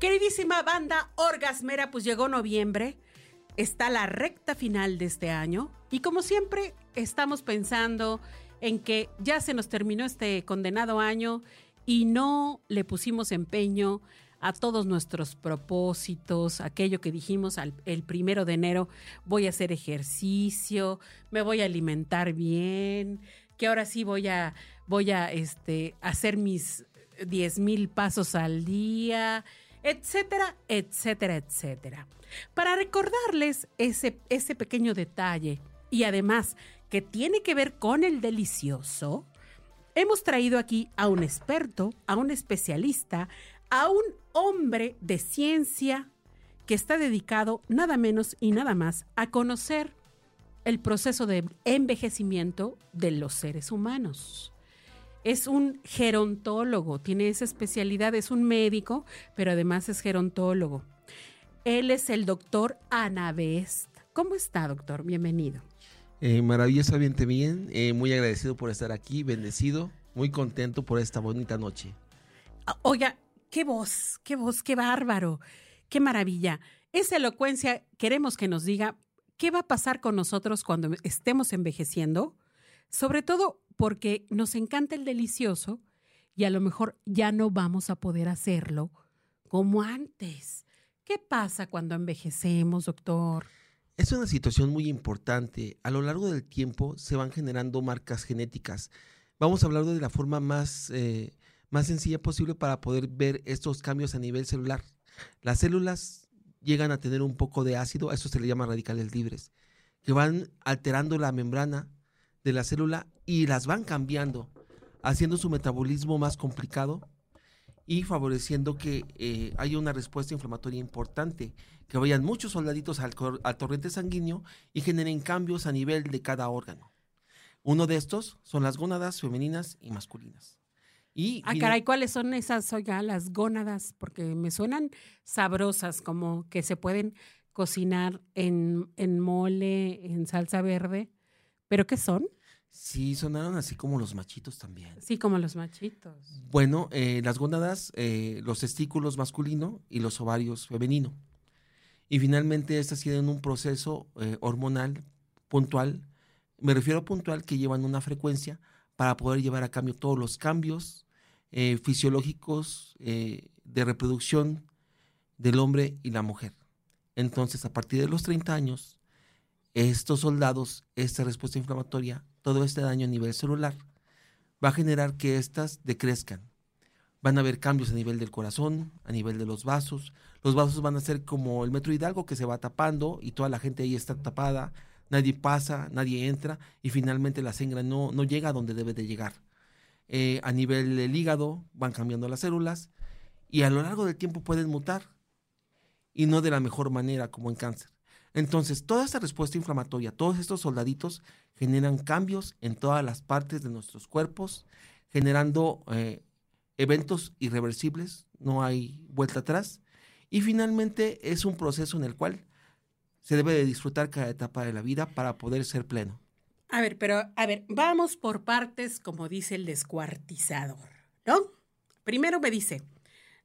Queridísima banda orgasmera, pues llegó noviembre, está la recta final de este año y como siempre estamos pensando en que ya se nos terminó este condenado año y no le pusimos empeño a todos nuestros propósitos, aquello que dijimos al, el primero de enero, voy a hacer ejercicio, me voy a alimentar bien, que ahora sí voy a, voy a este, hacer mis 10 mil pasos al día, etcétera, etcétera, etcétera. Para recordarles ese, ese pequeño detalle y además que tiene que ver con el delicioso, hemos traído aquí a un experto, a un especialista, a un hombre de ciencia que está dedicado nada menos y nada más a conocer el proceso de envejecimiento de los seres humanos es un gerontólogo, tiene esa especialidad, es un médico, pero además es gerontólogo. Él es el doctor Anabest. ¿Cómo está, doctor? Bienvenido. Eh, maravillosamente bien, eh, muy agradecido por estar aquí, bendecido, muy contento por esta bonita noche. Ah, oiga, qué voz, qué voz, qué bárbaro, qué maravilla. Esa elocuencia queremos que nos diga qué va a pasar con nosotros cuando estemos envejeciendo, sobre todo porque nos encanta el delicioso y a lo mejor ya no vamos a poder hacerlo como antes. ¿Qué pasa cuando envejecemos, doctor? Es una situación muy importante. A lo largo del tiempo se van generando marcas genéticas. Vamos a hablar de la forma más, eh, más sencilla posible para poder ver estos cambios a nivel celular. Las células llegan a tener un poco de ácido, a eso se le llama radicales libres, que van alterando la membrana de la célula y las van cambiando, haciendo su metabolismo más complicado y favoreciendo que eh, haya una respuesta inflamatoria importante, que vayan muchos soldaditos al, torrente sanguíneo y generen cambios a nivel de cada órgano. Uno de estos son las gónadas femeninas y masculinas. Y, ah, caray, ¿cuáles son esas, oiga, las gónadas? Porque me suenan sabrosas, como que se pueden cocinar en, en mole, en salsa verde. ¿Pero qué son? Sí, sonaron así como los machitos también. Sí, como los machitos. Bueno, eh, las gónadas, eh, los testículos masculino y los ovarios femenino. Y finalmente estas tienen un proceso eh, hormonal puntual, me refiero a puntual, que llevan una frecuencia para poder llevar a cambio todos los cambios fisiológicos de reproducción del hombre y la mujer. Entonces, a partir de los 30 años, estos soldados, esta respuesta inflamatoria todo este daño a nivel celular va a generar que éstas decrezcan. Van a haber cambios a nivel del corazón, a nivel de los vasos. Los vasos van a ser como el metro Hidalgo que se va tapando y toda la gente ahí está tapada. Nadie pasa, nadie entra y finalmente la sangre no, no llega a donde debe de llegar. Eh, a nivel del hígado van cambiando las células y a lo largo del tiempo pueden mutar y no de la mejor manera como en cáncer. Entonces, toda esta respuesta inflamatoria, todos estos soldaditos generan cambios en todas las partes de nuestros cuerpos, generando eh, eventos irreversibles, no hay vuelta atrás. Y finalmente es un proceso en el cual se debe de disfrutar cada etapa de la vida para poder ser pleno. A ver, pero a ver, vamos por partes, como dice el descuartizador, ¿no? Primero me dice,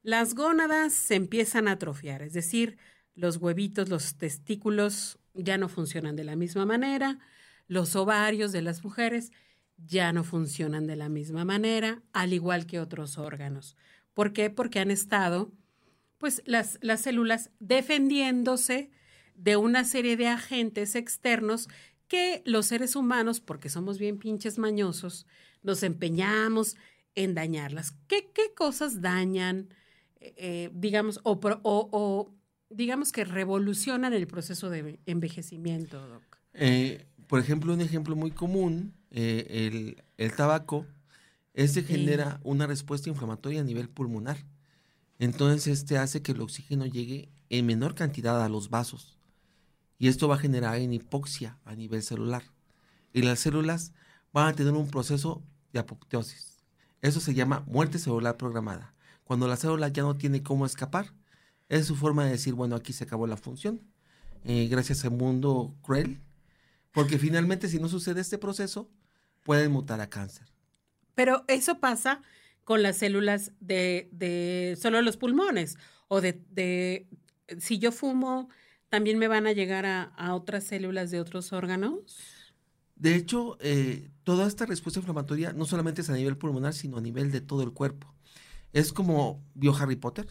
las gónadas se empiezan a atrofiar, es decir, los huevitos, los testículos ya no funcionan de la misma manera, los ovarios de las mujeres ya no funcionan de la misma manera, al igual que otros órganos. ¿Por qué? Porque han estado, pues, las, las células defendiéndose de una serie de agentes externos que los seres humanos, porque somos bien pinches mañosos, nos empeñamos en dañarlas. ¿Qué, qué cosas dañan, eh, eh, digamos, o, o, digamos que revolucionan el proceso de envejecimiento, Doc? Eh, por ejemplo, un ejemplo muy común, eh, el, tabaco, ese genera una respuesta inflamatoria a nivel pulmonar. Entonces, este hace que el oxígeno llegue en menor cantidad a los vasos. Y esto va a generar en hipoxia a nivel celular. Y las células van a tener un proceso de apoptosis. Eso se llama muerte celular programada. Cuando la célula ya no tiene cómo escapar, es su forma de decir, bueno, aquí se acabó la función. Eh, gracias al mundo cruel. Porque finalmente, si no sucede este proceso, pueden mutar a cáncer. Pero eso pasa con las células de, de solo los pulmones o de, de, si yo fumo, también me van a llegar a, a otras células de otros órganos. De hecho, eh, toda esta respuesta inflamatoria no solamente es a nivel pulmonar, sino a nivel de todo el cuerpo. Es como vio Harry Potter.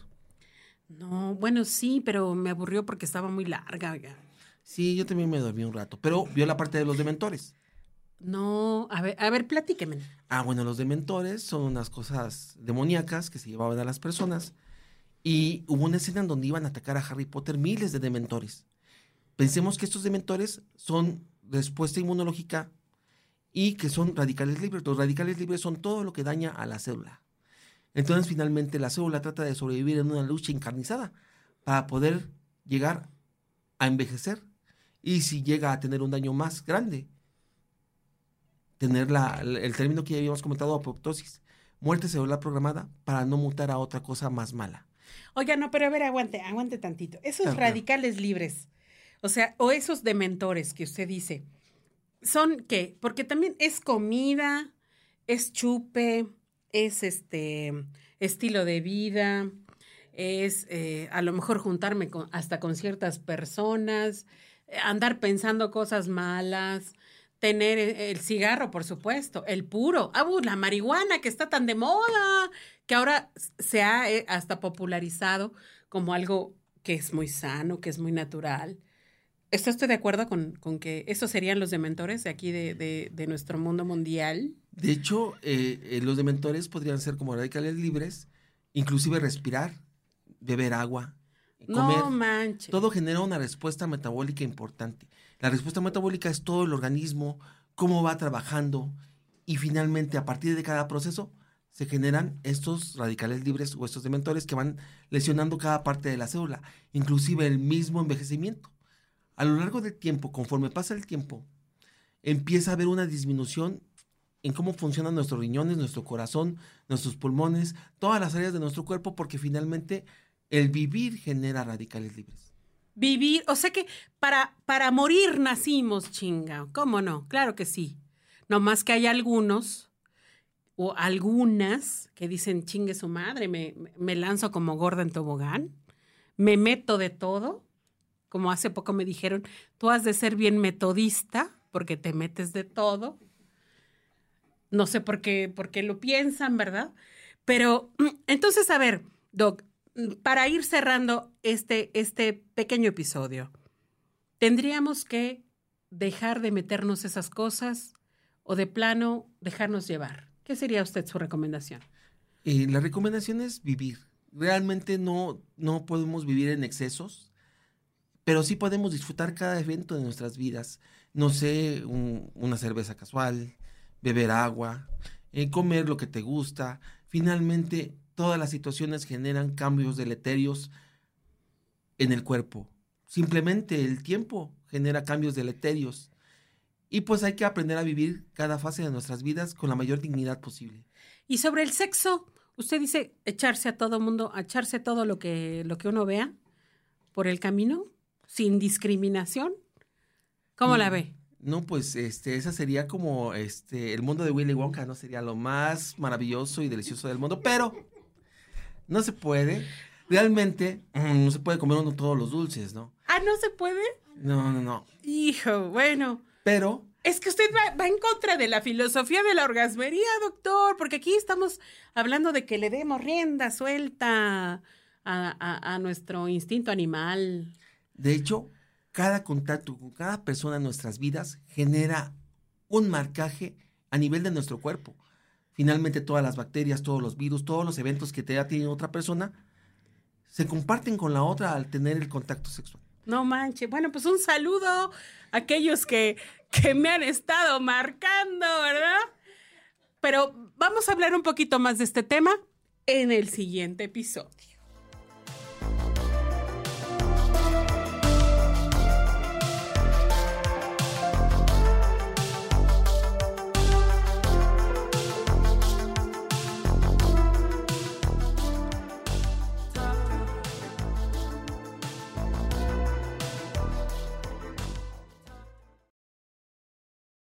No, bueno, sí, pero me aburrió porque estaba muy larga. Sí, yo también me dormí un rato, pero vio la parte de los dementores. No, a ver, a ver, platíqueme. Ah, bueno, los dementores son unas cosas demoníacas que se llevaban a las personas. Y hubo una escena en donde iban a atacar a Harry Potter miles de dementores. Pensemos que estos dementores son respuesta inmunológica y que son radicales libres. Los radicales libres son todo lo que daña a la célula. Entonces, finalmente, la célula trata de sobrevivir en una lucha encarnizada para poder llegar a envejecer. Y si llega a tener un daño más grande, tener la, el término que ya habíamos comentado, apoptosis, muerte celular programada para no mutar a otra cosa más mala. Oiga, no, pero a ver, aguante, aguante tantito. Esos claro, radicales claro. libres, o sea, o esos dementores que usted dice, ¿son qué? Porque también es comida, es chupe, es este estilo de vida, es eh, a lo mejor juntarme con, hasta con ciertas personas, eh, andar pensando cosas malas, tener el cigarro, por supuesto, el puro, ah, uh, la marihuana que está tan de moda, que ahora se ha eh, hasta popularizado como algo que es muy sano, que es muy natural. ¿Está usted de acuerdo con, con que esos serían los dementores de aquí de, de nuestro mundo mundial? De hecho, eh, eh, los dementores podrían ser como radicales libres, inclusive respirar, beber agua, comer. No manches. Todo genera una respuesta metabólica importante. La respuesta metabólica es todo el organismo, cómo va trabajando y finalmente a partir de cada proceso se generan estos radicales libres o estos dementores que van lesionando cada parte de la célula, inclusive el mismo envejecimiento. A lo largo del tiempo, conforme pasa el tiempo, empieza a haber una disminución en cómo funcionan nuestros riñones, nuestro corazón, nuestros pulmones, todas las áreas de nuestro cuerpo, porque finalmente el vivir genera radicales libres. Vivir, o sea que para, para morir nacimos, chinga. ¿Cómo no? Claro que sí. No más que hay algunos o algunas que dicen, chingue su madre, me, me lanzo como gorda en tobogán, me meto de todo. Como hace poco me dijeron, tú has de ser bien metodista porque te metes de todo. No sé por qué, por qué lo piensan, ¿verdad? Pero entonces, a ver, Doc, para ir cerrando este, este pequeño episodio, tendríamos que dejar de meternos esas cosas o de plano dejarnos llevar. ¿Qué sería usted su recomendación? Eh, la recomendación es vivir. Realmente no, no podemos vivir en excesos, pero sí podemos disfrutar cada evento de nuestras vidas. No sé, un, una cerveza casual, beber agua, eh, comer lo que te gusta. Finalmente, todas las situaciones generan cambios deleterios en el cuerpo. Simplemente el tiempo genera cambios deleterios. Y pues hay que aprender a vivir cada fase de nuestras vidas con la mayor dignidad posible. Y sobre el sexo, usted dice echarse a todo mundo, echarse todo lo que, lo que uno vea por el camino, sin discriminación. ¿Cómo y, la ve? No, pues este, esa sería como este, el mundo de Willy Wonka, ¿no? Sería lo más maravilloso y delicioso del mundo, pero no se puede. Realmente mm, no se puede comer uno todos los dulces, ¿no? Ah, ¿no se puede? No, no, no. Hijo, bueno. Pero... Es que usted va, va, en contra de la filosofía de la orgasmería, doctor, porque aquí estamos hablando de que le demos rienda suelta a, a, a nuestro instinto animal. De hecho, cada contacto con cada persona en nuestras vidas genera un marcaje a nivel de nuestro cuerpo. Finalmente todas las bacterias, todos los virus, todos los eventos que te ha tenido otra persona, se comparten con la otra al tener el contacto sexual. No manche. Bueno, pues un saludo a aquellos que, que me han estado marcando, ¿verdad? Pero vamos a hablar un poquito más de este tema en el siguiente episodio.